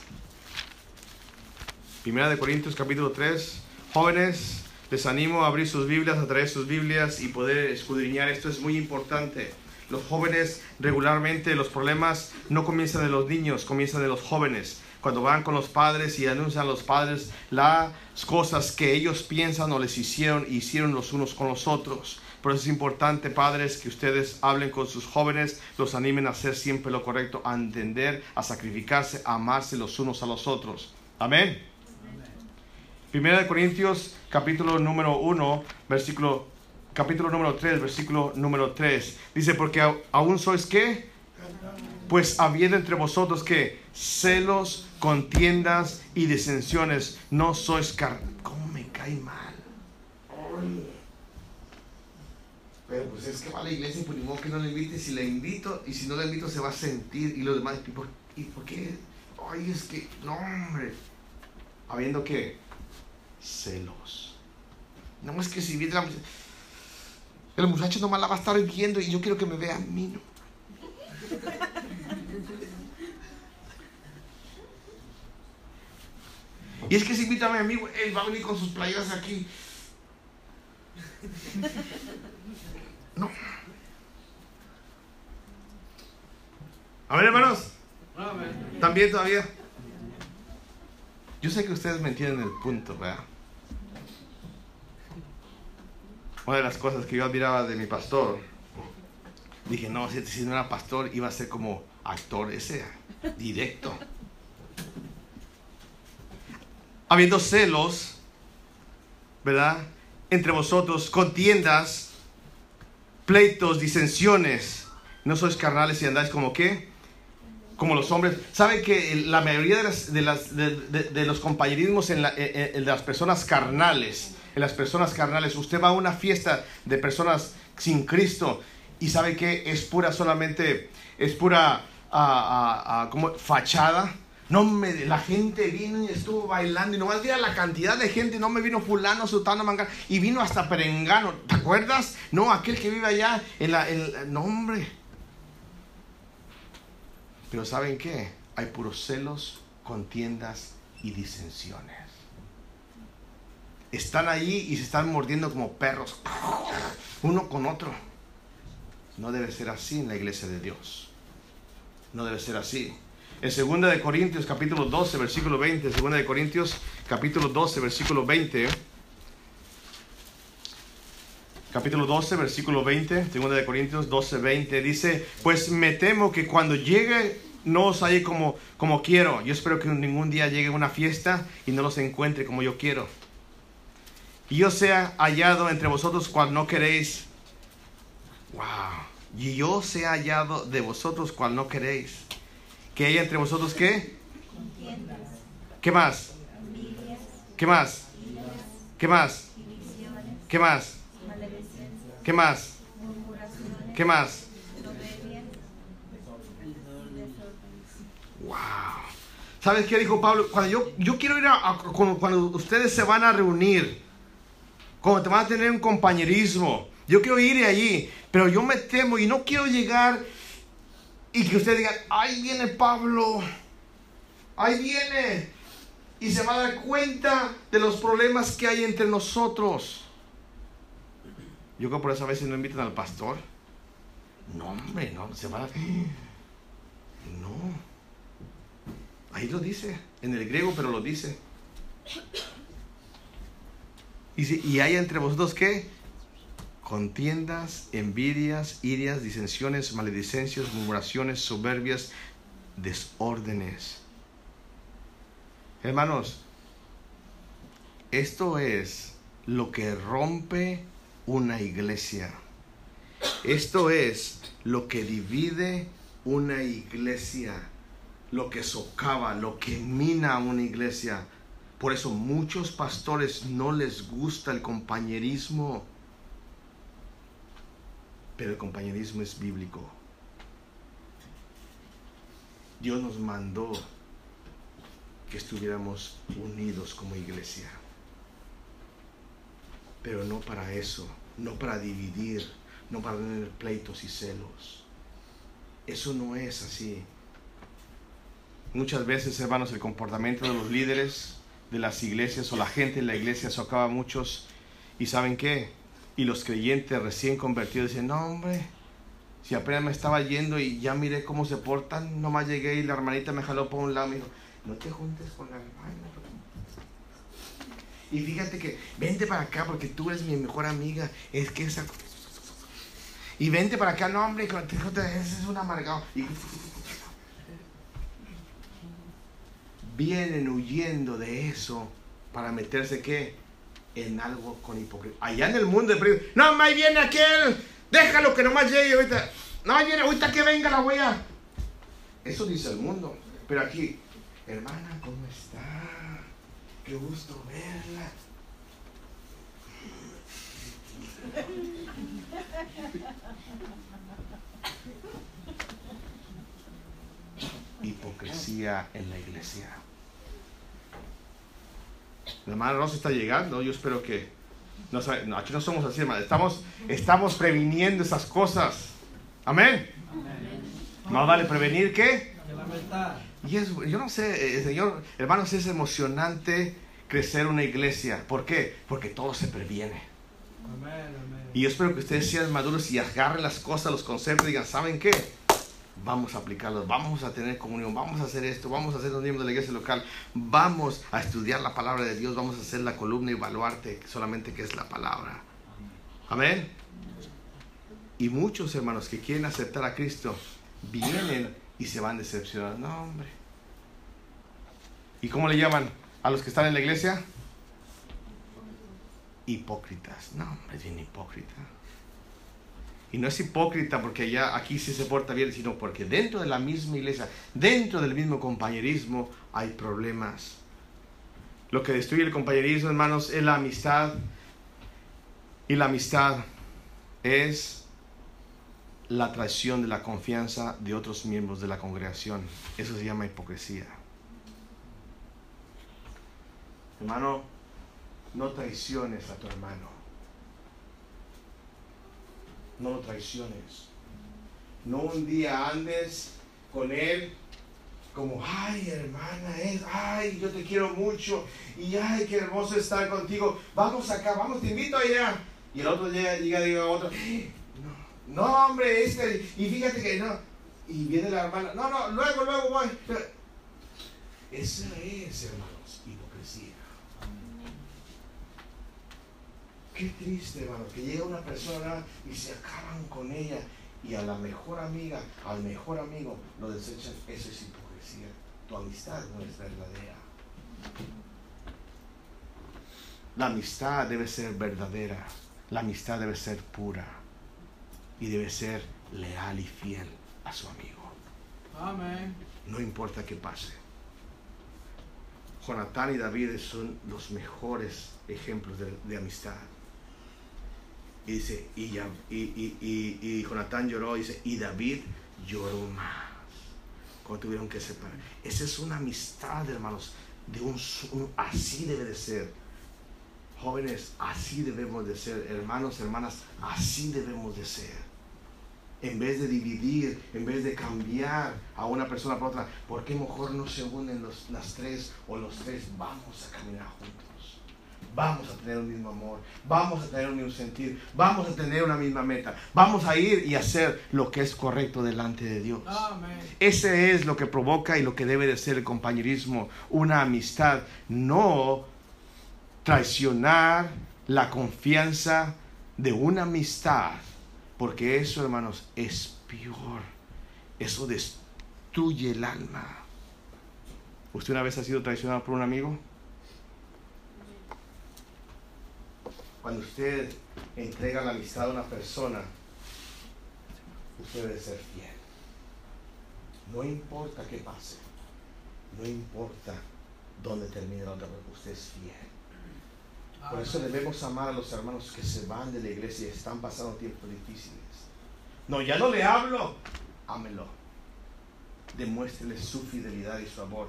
S1: Primera de Corintios capítulo 3. Jóvenes, les animo a abrir sus Biblias, a traer sus Biblias y poder escudriñar. Esto es muy importante. Los jóvenes regularmente los problemas no comienzan de los niños, comienzan de los jóvenes. Cuando van con los padres y anuncian a los padres las cosas que ellos piensan o les hicieron, hicieron los unos con los otros. Por eso es importante, padres, que ustedes hablen con sus jóvenes, los animen a hacer siempre lo correcto, a entender, a sacrificarse, a amarse los unos a los otros. Amén. Primera de Corintios, capítulo número 1, versículo, capítulo número 3, versículo número 3. Dice, porque aún sois qué? Pues habiendo entre vosotros que celos, contiendas y disensiones, no sois car... ¿Cómo me cae mal? Pero pues es que va la iglesia y por pues, que no le invite. Si le invito y si no le invito se va a sentir y los demás. ¿Y por, ¿y por qué? Ay, es que, no, hombre. Habiendo que celos. No es que si viene la el muchacho nomás la va a estar viendo y yo quiero que me vea a mí. ¿no? Y es que si invita a mi amigo, él va a venir con sus playeras aquí. No. A ver, hermanos. También todavía. Yo sé que ustedes me entienden el punto, ¿verdad? Una de las cosas que yo admiraba de mi pastor, dije, no, si, no era pastor, iba a ser como actor ese, directo. Habiendo celos, ¿verdad? Entre vosotros, contiendas, pleitos, disensiones. No sois carnales y andáis como qué? Como los hombres. ¿Saben que la mayoría de, las, de, las, de, los compañerismos en, en las personas carnales en las personas carnales. Usted va a una fiesta de personas sin Cristo y sabe que es pura solamente, es pura como fachada. No me, la gente vino y estuvo bailando y nomás mira la cantidad de gente, no me vino fulano, sutano, mangano y vino hasta perengano, ¿te acuerdas? No, aquel que vive allá en la, en, no. Pero ¿saben qué? Hay puros celos, contiendas y disensiones están ahí y se están mordiendo como perros, uno con otro. No debe ser así en la iglesia de Dios. No debe ser así. En 2 de Corintios capítulo 12 versículo 20, 2 de Corintios capítulo 12 versículo 20. Capítulo 12 versículo 20, 2 de Corintios 12 20 dice, "Pues me temo que cuando llegue no os halle como como quiero. Yo espero que ningún día llegue una fiesta y no los encuentre como yo quiero." Y yo sea hallado entre vosotros cual no queréis. Wow. Y yo sea hallado de vosotros cual no queréis. Que haya entre vosotros qué? ¿Qué más? ¿Qué más? ¿Qué más? ¿Qué más? ¿Qué más? ¿Qué más? Wow. ¿Sabes qué dijo Pablo? Cuando yo, yo quiero ir a, cuando ustedes se van a reunir, como te van a tener un compañerismo. Yo quiero ir allí, pero yo me temo y no quiero llegar Y que usted diga, ahí viene Pablo, ahí viene. Y se va a dar cuenta de los problemas que hay entre nosotros. Yo creo por eso a veces no invitan al pastor. No, hombre, no, se va a... No. Ahí lo dice, en el griego, pero lo dice. Y, hay entre vosotros qué? Contiendas, envidias, irias, disensiones, maledicencias, murmuraciones, soberbias, desórdenes. Hermanos, esto es lo que rompe una iglesia. Esto es lo que divide una iglesia, lo que socava, lo que mina una iglesia. Por eso muchos pastores no les gusta el compañerismo. Pero el compañerismo es bíblico. Dios nos mandó que estuviéramos unidos como iglesia. Pero no para eso, no para dividir, no para tener pleitos y celos. Eso no es así. Muchas veces, hermanos, el comportamiento de los líderes de las iglesias o la gente en la iglesia socava a muchos. ¿Y saben qué? Y los creyentes recién convertidos dicen, no, hombre, si apenas me estaba yendo y ya miré cómo se portan, nomás llegué y la hermanita me jaló por un lado y me dijo, no te juntes con la hermana. Y fíjate que, vente para acá porque tú eres mi mejor amiga. Es que esa... Y vente para acá, no hombre, es un amargado. Y... Vienen huyendo de eso para meterse qué? En algo con hipocresía. Allá en el mundo de no, ahí viene aquel, déjalo que nomás llegue ahorita. No, viene, ahorita que venga la wea. Eso dice el mundo. Pero aquí, hermana, ¿cómo está? Qué gusto verla. Hipocresía en la iglesia. La hermana Rosa está llegando. Yo espero que. No, aquí no somos así, hermano. Estamos, estamos previniendo esas cosas. Amén. Más vale prevenir que. Y yo no sé, eh, Señor, hermanos, es emocionante crecer una iglesia. ¿Por qué? Porque todo se previene. Y yo espero que ustedes sean maduros y agarren las cosas, los conceptos y digan, ¿saben qué? Vamos a aplicarlos, vamos a tener comunión, vamos a hacer esto, vamos a ser los miembros de la iglesia local, vamos a estudiar la palabra de Dios, vamos a hacer la columna y evaluarte solamente que es la palabra. Amén. Y muchos hermanos que quieren aceptar a Cristo vienen y se van decepcionando. No, hombre. ¿Y cómo le llaman a los que están en la iglesia? Hipócritas. No, hombre, es bien hipócrita. Y no es hipócrita porque ya aquí sí se porta bien, sino porque dentro de la misma iglesia, dentro del mismo compañerismo, hay problemas. Lo que destruye el compañerismo, hermanos, es la amistad. Y la amistad es la traición de la confianza de otros miembros de la congregación. Eso se llama hipocresía. Hermano, no traiciones a tu hermano. No lo traiciones. No un día andes con él como, ay hermana, es, ay, yo te quiero mucho y ay, qué hermoso estar contigo. Vamos acá, vamos, te invito allá. Y el otro día llega, diga otro, no, hombre, este, y fíjate que no. Y viene la hermana, no, no, luego, luego voy. esa es, hermanos, hipocresía. Qué triste, hermano, que llega una persona y se acaban con ella y a la mejor amiga, al mejor amigo lo desechan. Eso es hipocresía. Tu amistad no es verdadera. La amistad debe ser verdadera. La amistad debe ser pura y debe ser leal y fiel a su amigo. Amén. No importa qué pase. Jonatán y David son los mejores ejemplos de, amistad. Y dice, y, y, y, y, Jonatán lloró, dice, y David lloró más. Cuando tuvieron que separar. Esa es una amistad, hermanos. De un, así debe de ser. Jóvenes, así debemos de ser. Hermanos, hermanas, así debemos de ser. en vez de dividir, en vez de cambiar a una persona por otra, ¿por qué mejor no se unen los, las tres o los tres? Vamos a caminar juntos. Vamos a tener un mismo amor, vamos a tener un mismo sentir, vamos a tener una misma meta, vamos a ir y hacer lo que es correcto delante de Dios. Ese es lo que provoca y lo que debe de ser el compañerismo, una amistad, no traicionar la confianza de una amistad porque eso, hermanos, es peor. Eso destruye el alma. ¿Usted una vez ha sido traicionado por un amigo? Cuando usted entrega la amistad a una persona, usted debe ser fiel. No importa qué pase. No importa dónde termine la otra, usted es fiel. Por eso debemos amar a los hermanos que se van de la iglesia y están pasando tiempos difíciles. No, ya no le hablo. Ámelo. Demuéstrele su fidelidad y su amor.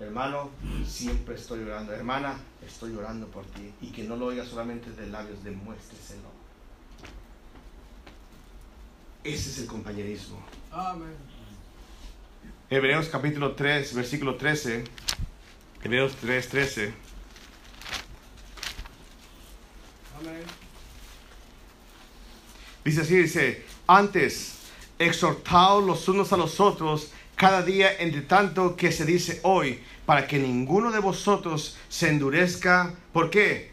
S1: Hermano, siempre estoy orando. Hermana, estoy orando por ti. Y que no lo oiga solamente de labios, demuéstreselo. Ese es el compañerismo. Amén. Hebreos capítulo 3, versículo 13. Hebreos 3, 13. Dice así, dice, antes, exhortaos los unos a los otros cada día entre tanto que se dice hoy, para que ninguno de vosotros se endurezca. ¿Por qué?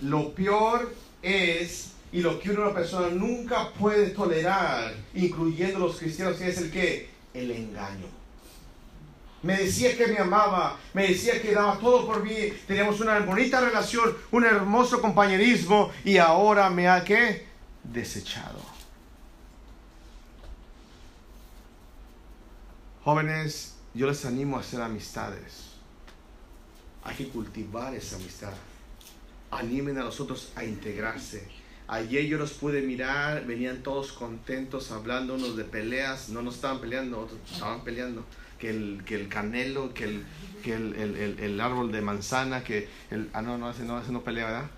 S1: Lo peor es, y lo que una persona nunca puede tolerar, incluyendo los cristianos, es el que? El engaño. Me decía que me amaba, me decía que daba todo por mí, teníamos una bonita relación, un hermoso compañerismo y ahora me ha que desechado. Jóvenes, yo les animo a hacer amistades. Hay que cultivar esa amistad. Animen a los otros a integrarse. Ayer yo los pude mirar, venían todos contentos hablando unos de peleas, no nos estaban peleando, otros estaban peleando que el, que el canelo, que el, que el, el, el árbol de manzana, que el... Ah, no, no, ese no, ese no pelea, ¿verdad?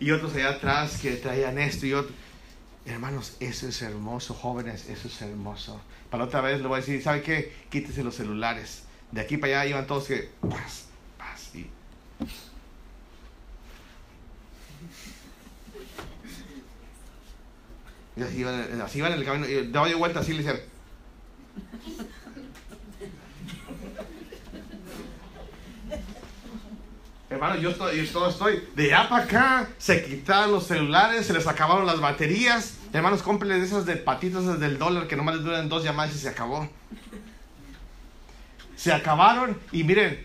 S1: Y otros allá atrás que traían esto y otro. Hermanos, eso es hermoso, jóvenes, eso es hermoso. Para otra vez le voy a decir, ¿sabe qué? Quítese los celulares. De aquí para allá iban todos que... Así iban, así iban en el camino, y daba yo vuelta así le decían, Hermano, yo estoy, yo estoy de allá para acá. Se quitaron los celulares, se les acabaron las baterías. Hermanos, cómprenle esas de patitas desde el dólar que nomás les duran dos llamadas y se acabó. Se acabaron y miren,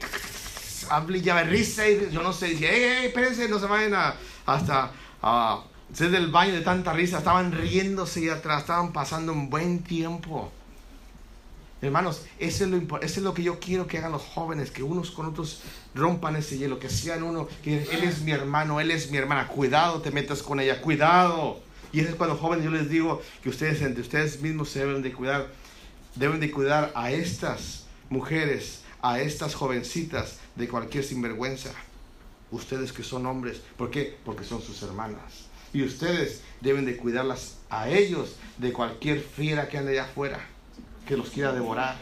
S1: hablé ya y yo no sé, dije, hey, hey, espérense, no se vayan a, hasta a hacer del baño de tanta risa. Estaban riéndose y atrás, estaban pasando un buen tiempo. Hermanos, eso es, lo, eso es lo que yo quiero que hagan los jóvenes, que unos con otros rompan ese hielo, que sean uno, que él es mi hermano, él es mi hermana, cuidado te metas con ella, cuidado. Y eso es cuando jóvenes yo les digo que ustedes entre ustedes mismos se deben de cuidar, deben de cuidar a estas mujeres, a estas jovencitas de cualquier sinvergüenza. Ustedes que son hombres, ¿por qué? Porque son sus hermanas. Y ustedes deben de cuidarlas a ellos de cualquier fiera que ande allá afuera que los quiera devorar.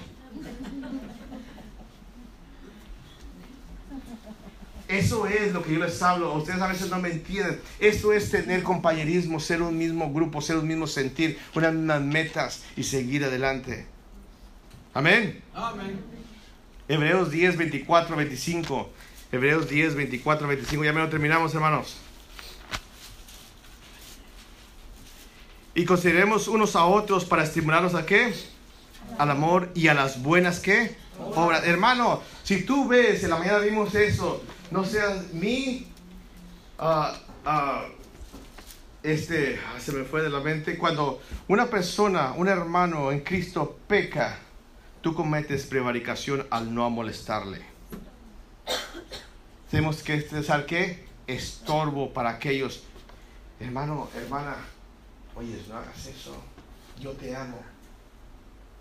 S1: Eso es lo que yo les hablo. Ustedes a veces no me entienden. Eso es tener compañerismo, ser un mismo grupo, ser un mismo sentir, unas mismas metas y seguir adelante. Amén. Amén. Hebreos 10, 24, 25. Hebreos 10, 24, 25. Ya me lo terminamos, hermanos. Y consideremos unos a otros para estimularnos a qué? Al amor y a las buenas que obras. Hermano, si tú ves, en la mañana vimos eso, no seas mi, ah, ah, este, ah, se me fue de la mente, cuando una persona, un hermano en Cristo peca, tú cometes prevaricación al no molestarle. Tenemos que expresar que estorbo para aquellos. Hermano, hermana, oye, no hagas eso. Yo te amo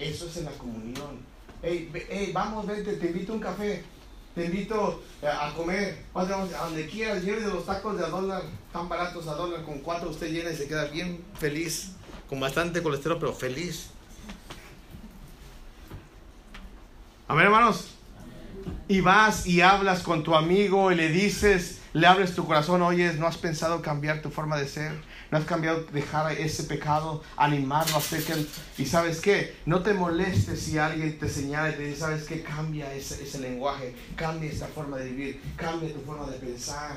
S1: eso es en la comunión. Hey, hey vamos, vente, te invito a un café. te invito eh, a comer, a donde quieras, lleve de los tacos de a dólar, tan baratos a dólar, con cuatro usted llena y se queda bien feliz, con bastante colesterol, pero feliz. Amén, hermanos. Y vas y hablas con tu amigo y le dices, le abres tu corazón, oyes, ¿no has pensado cambiar tu forma de ser? ¿No has cambiado dejar ese pecado, animarlo hacer que... Y sabes qué, no te molestes si alguien te señala y te dice, ¿sabes qué? Cambia ese, ese lenguaje, cambia esta forma de vivir, cambia tu forma de pensar,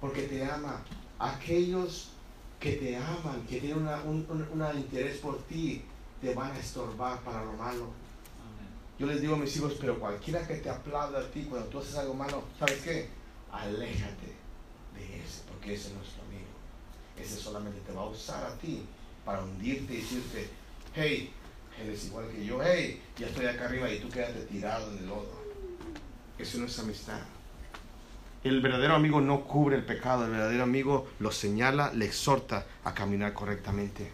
S1: porque te ama. Aquellos que te aman, que tienen un, un interés por ti, te van a estorbar para lo malo. Yo les digo a mis hijos, pero cualquiera que te aplaude a ti cuando tú haces algo malo, ¿sabes qué? Aléjate de ese, porque ese no es tu amigo. Ese solamente te va a usar a ti para hundirte y decirte, hey, él es igual que yo, hey, ya estoy acá arriba y tú quédate tirado en el lodo. Eso no es amistad. El verdadero amigo no cubre el pecado, el verdadero amigo lo señala, le exhorta a caminar correctamente.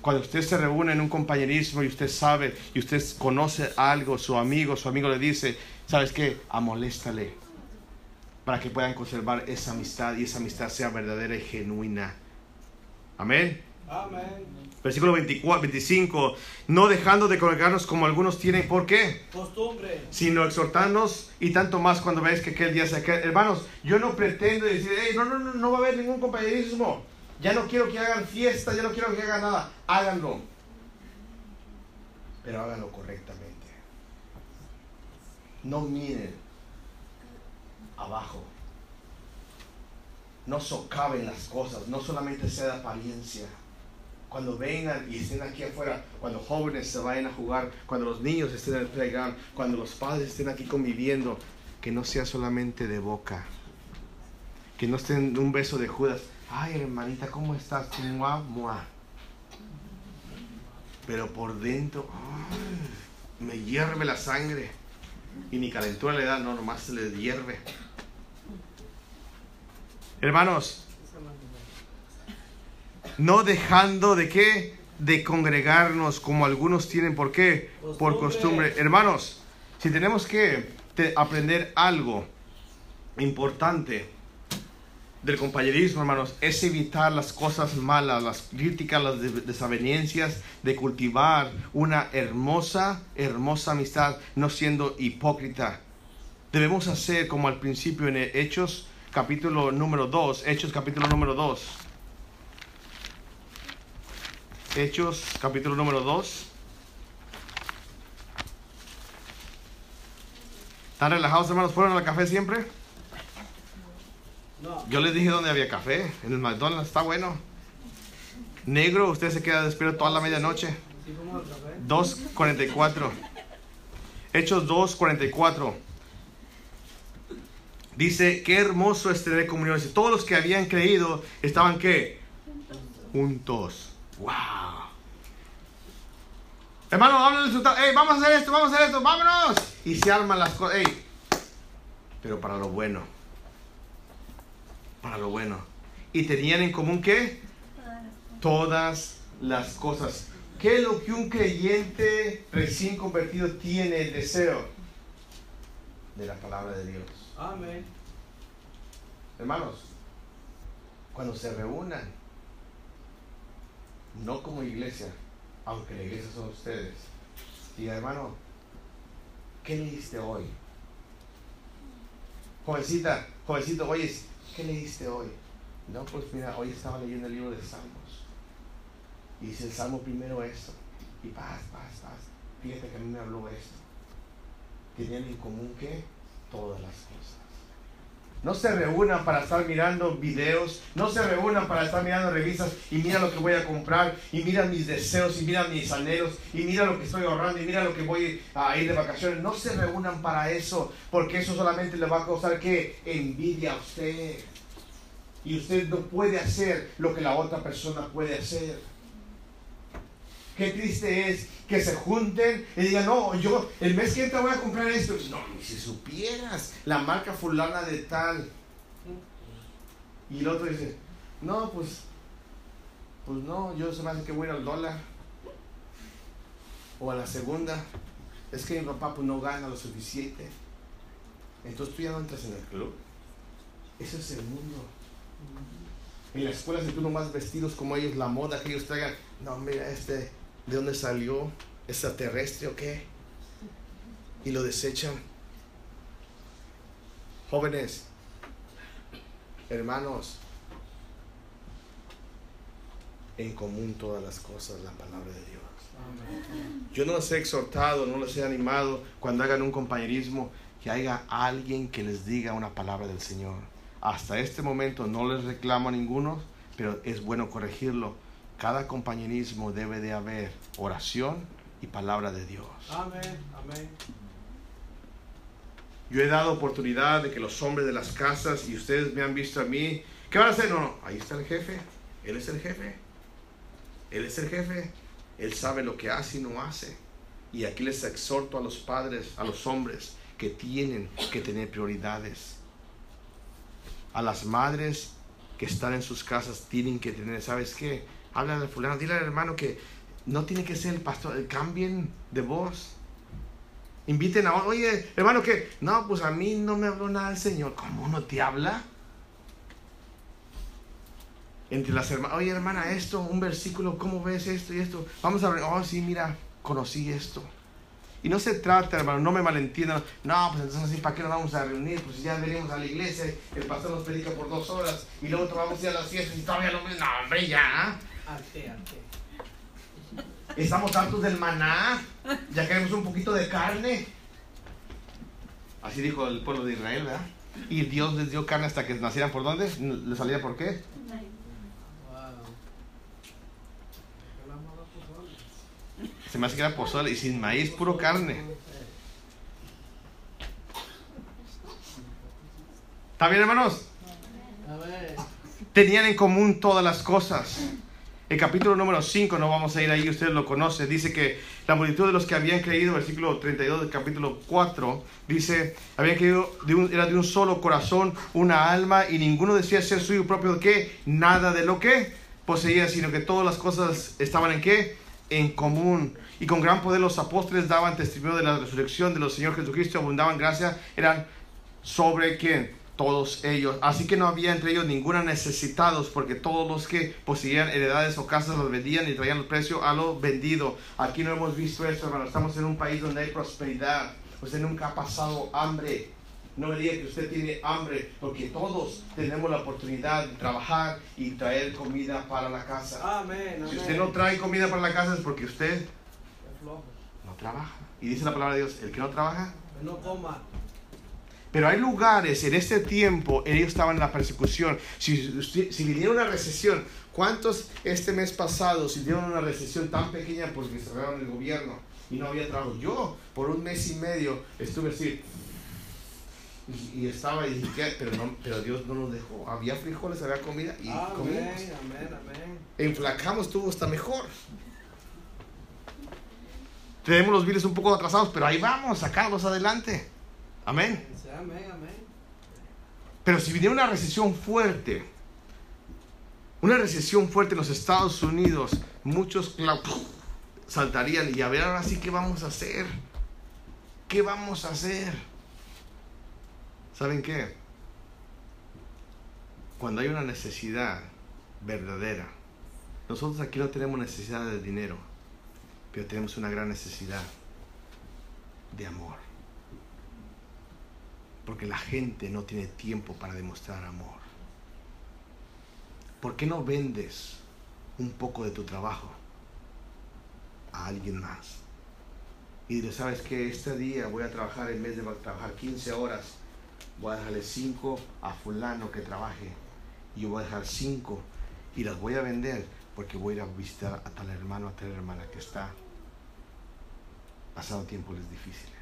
S1: Cuando usted se reúne en un compañerismo y usted sabe y usted conoce algo, su amigo, su amigo le dice, ¿sabes qué? Amoléstale para que puedan conservar esa amistad y esa amistad sea verdadera y genuina. Amén. Amén. Versículo 24, 25. No dejando de congregarnos como algunos tienen. ¿Por qué? Costumbre. Sino exhortarnos y tanto más cuando veis que aquel día se queda. Hermanos, yo no pretendo decir, no, no, no, no va a haber ningún compañerismo. Ya no quiero que hagan fiesta, ya no quiero que hagan nada. Háganlo. Pero háganlo correctamente. No miren abajo. No socaven las cosas. No solamente sea de apariencia. Cuando vengan y estén aquí afuera, cuando jóvenes se vayan a jugar, cuando los niños estén en el playground, cuando los padres estén aquí conviviendo, que no sea solamente de boca. Que no estén un beso de Judas ay hermanita, ¿cómo estás? Mua, mua. Pero por dentro, me hierve la sangre. Y ni calentura le da, no, nomás se le hierve. Hermanos, no dejando de qué? De congregarnos como algunos tienen. ¿Por qué? Por costumbre. Hermanos, si tenemos que aprender algo importante, del compañerismo, hermanos, es evitar las cosas malas, las críticas, las desavenencias, de cultivar una hermosa, hermosa amistad, no siendo hipócrita. Debemos hacer como al principio en Hechos capítulo número 2, Hechos capítulo número 2. Hechos capítulo número 2. ¿Están relajados, hermanos? ¿Fueron al café siempre? Yo les dije dónde había café. En el McDonald's está bueno. Negro, usted se queda despierto toda la medianoche. 2.44. Hechos 2.44. Dice, qué hermoso es tener comunión. Todos los que habían creído estaban qué? Juntos. Wow. Hermano, vamos a hacer esto, vamos a hacer esto, vámonos. Y se arman las cosas. Pero para lo bueno para lo bueno. ¿Y tenían en común qué? Todas las cosas. ¿Qué es lo que un creyente recién convertido tiene el deseo? De la palabra de Dios. Amén. Hermanos, cuando se reúnan, no como iglesia, aunque la iglesia son ustedes, diga hermano, ¿qué leíste hoy? Jovencita, jovencito, oye, ¿qué leíste hoy? No, pues mira, hoy estaba leyendo el libro de Salmos. Y dice el Salmo primero esto. Y paz, paz, paz. Fíjate que a mí me habló esto. Tenían en común que todas las cosas. No se reúnan para estar mirando videos, no se reúnan para estar mirando revistas y mira lo que voy a comprar, y mira mis deseos, y mira mis anhelos, y mira lo que estoy ahorrando, y mira lo que voy a ir de vacaciones. No se reúnan para eso, porque eso solamente le va a causar que envidia a usted y usted no puede hacer lo que la otra persona puede hacer. Qué triste es que se junten y digan, no, yo el mes que entra voy a comprar esto. No, si supieras la marca fulana de tal. Y el otro dice, no, pues, pues no, yo se me hace que voy a ir al dólar. O a la segunda. Es que mi papá pues, no gana lo suficiente. entonces tú ya no entras en el club. Ese es el mundo. En la escuela si tú nomás vestidos como ellos, la moda que ellos traigan. No, mira, este, ¿de dónde salió? ¿Extraterrestre o qué? Y lo desechan. Jóvenes, hermanos, en común todas las cosas, la palabra de Dios. Yo no les he exhortado, no les he animado cuando hagan un compañerismo que haya alguien que les diga una palabra del Señor. Hasta este momento no les reclamo a ninguno, pero es bueno corregirlo. Cada compañerismo debe de haber oración y palabra de Dios.
S2: Amén, amén.
S1: Yo he dado oportunidad de que los hombres de las casas y ustedes me han visto a mí. ¿Qué van a hacer? No, no, ahí está el jefe. Él es el jefe. Él es el jefe. Él sabe lo que hace y no hace. Y aquí les exhorto a los padres, a los hombres, que tienen que tener prioridades. A las madres que están en sus casas tienen que tener, ¿sabes qué? Habla de fulano, dile al hermano que no tiene que ser el pastor, cambien de voz. Inviten a, oye, hermano, que no, pues a mí no me habló nada el Señor. ¿Cómo no te habla? Entre las hermanas, oye, hermana, esto, un versículo, ¿cómo ves esto y esto? Vamos a ver, oh, sí, mira, conocí esto. Y no se trata, hermano, no me malentiendan. No, pues entonces, ¿para qué nos vamos a reunir? Pues ya venimos a la iglesia, el pastor nos predica por dos horas y luego vamos a ir a las fiestas y todavía no No, hombre, ya.
S2: Arte, arte.
S1: Estamos hartos del maná. Ya queremos un poquito de carne. Así dijo el pueblo de Israel, ¿verdad? Y Dios les dio carne hasta que nacieran por dónde? ¿Les salía por qué? Se me hace que era pozole y sin maíz, puro carne. ¿Está bien, hermanos? Tenían en común todas las cosas. El capítulo número 5, no vamos a ir ahí, ustedes lo conocen, dice que la multitud de los que habían creído, versículo 32 del capítulo 4, dice, habían creído, de un, era de un solo corazón, una alma, y ninguno decía ser suyo propio, ¿qué? Nada de lo que poseía, sino que todas las cosas estaban en qué? En común. Y con gran poder los apóstoles daban testimonio de la resurrección de los Señor Jesucristo, abundaban gracia, eran sobre quién? Todos ellos. Así que no había entre ellos ninguna necesitados, porque todos los que poseían heredades o casas los vendían y traían el precio a lo vendido. Aquí no hemos visto eso, hermano. Estamos en un país donde hay prosperidad. Usted nunca ha pasado hambre. No me diga que usted tiene hambre, porque todos tenemos la oportunidad de trabajar y traer comida para la casa.
S2: Amén,
S1: Si usted no trae comida para la casa es porque usted no trabaja. Y dice la palabra de Dios, el que no trabaja,
S2: no coma.
S1: Pero hay lugares, en este tiempo, ellos estaban en la persecución. Si, si viniera una recesión, ¿cuántos este mes pasado sintieron una recesión tan pequeña porque cerraron el gobierno y no había trabajo? Yo, por un mes y medio, estuve así. Y, estaba y dije, pero, no, pero Dios no nos dejó. Había frijoles, había comida y
S2: amén, Amén, amén.
S1: Enflacamos, tuvo hasta mejor. Tenemos los viles un poco atrasados, pero ahí vamos, sacarlos adelante. Amén. Pero si viniera una recesión fuerte, una recesión fuerte en los Estados Unidos, muchos saltarían y a ver ahora sí qué vamos a hacer. ¿Qué vamos a hacer? ¿Saben qué? Cuando hay una necesidad verdadera, nosotros aquí no tenemos necesidad de dinero, pero tenemos una gran necesidad de amor. Porque la gente no tiene tiempo para demostrar amor. ¿Por qué no vendes un poco de tu trabajo a alguien más? Y le ¿sabes que Este día voy a trabajar, en vez de trabajar 15 horas, voy a dejarle 5 a fulano que trabaje. Y yo voy a dejar 5 y las voy a vender porque voy a ir a visitar a tal hermano, a tal hermana que está pasando tiempos difíciles.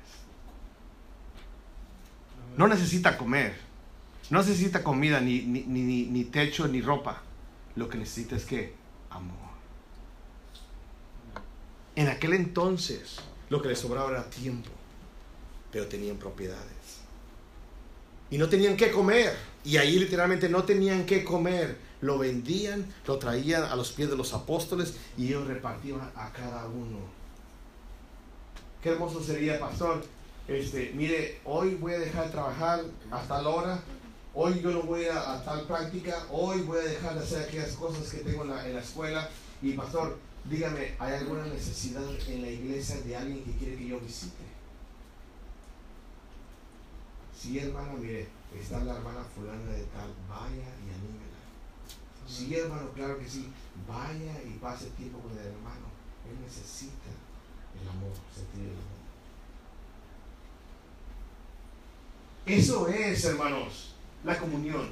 S1: No necesita comer. No necesita comida, ni, ni, ni, ni techo, ni ropa. Lo que necesita es que amor. En aquel entonces lo que les sobraba era tiempo, pero tenían propiedades. Y no tenían que comer. Y ahí literalmente no tenían que comer. Lo vendían, lo traían a los pies de los apóstoles y ellos repartían a cada uno. Qué hermoso sería, pastor, este, mire, hoy voy a dejar de trabajar hasta la hora, hoy yo no voy a, tal práctica, hoy voy a dejar de hacer aquellas cosas que tengo en la, escuela. Y pastor, dígame, ¿hay alguna necesidad en la iglesia de alguien que quiere que yo visite? Sí, hermana, mire, está la hermana fulana de tal, vaya y anímela. Sí, hermano, claro que sí, vaya y pase tiempo con el hermano. Él necesita el amor, sentir el amor. Eso es, hermanos, la comunión.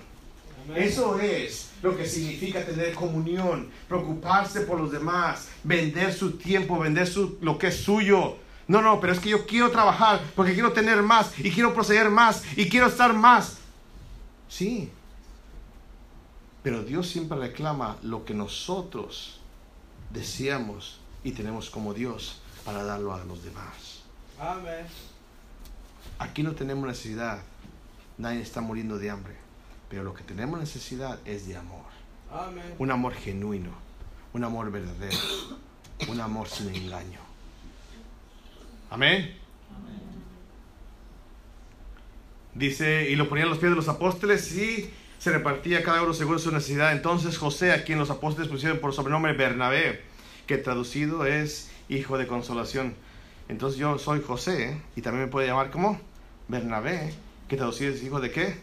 S1: Eso es lo que significa tener comunión, preocuparse por los demás, vender su tiempo, vender su, lo que es suyo. No, no, pero es que yo quiero trabajar porque quiero tener más y quiero proceder más y quiero estar más. Sí, pero Dios siempre reclama lo que nosotros deseamos y tenemos como Dios para darlo a los demás.
S2: Amén.
S1: Aquí no tenemos necesidad, nadie está muriendo de hambre, pero lo que tenemos necesidad es de amor.
S2: Amén.
S1: Un amor genuino, un amor verdadero, un amor sin engaño. Amén. Dice, y lo ponían a los pies de los apóstoles y se repartía cada uno según su necesidad. Entonces José, a quien los apóstoles pusieron por sobrenombre Bernabé, que traducido es hijo de consolación. Entonces yo soy José y también me puede llamar como Bernabé, que traducido es hijo de qué?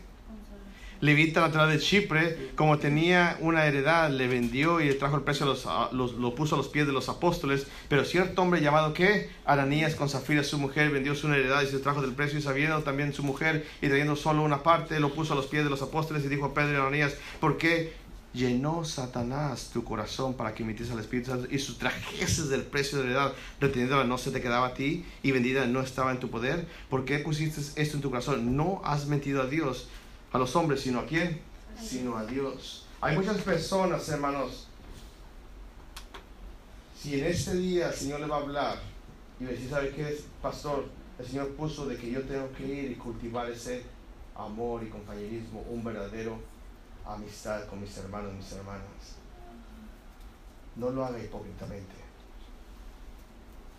S1: Levita natural de Chipre, como tenía una heredad, le vendió y le trajo el precio, los, los- lo puso a los pies de los apóstoles. Pero cierto hombre llamado que Ananías con Zafira su mujer vendió su heredad y se trajo del precio y sabiendo también su mujer y trayendo solo una parte, lo puso a los pies de los apóstoles y dijo a Pedro y a Ananías, ¿por qué llenó Satanás tu corazón para que emitieses al Espíritu Santo y sustrajeses del precio de la heredad, reteniéndola no se te quedaba a ti y vendida no estaba en tu poder? ¿Por qué pusiste esto en tu corazón? No has mentido a Dios, a los hombres, sino a quién? Sino a Dios. Hay muchas personas, hermanos. Si en este día el Señor le va a hablar y le dice, ¿sabe qué, pastor? El Señor puso de que yo tengo que ir y cultivar ese amor y compañerismo, un verdadero amistad con mis hermanos y mis hermanas. No lo haga hipócritamente.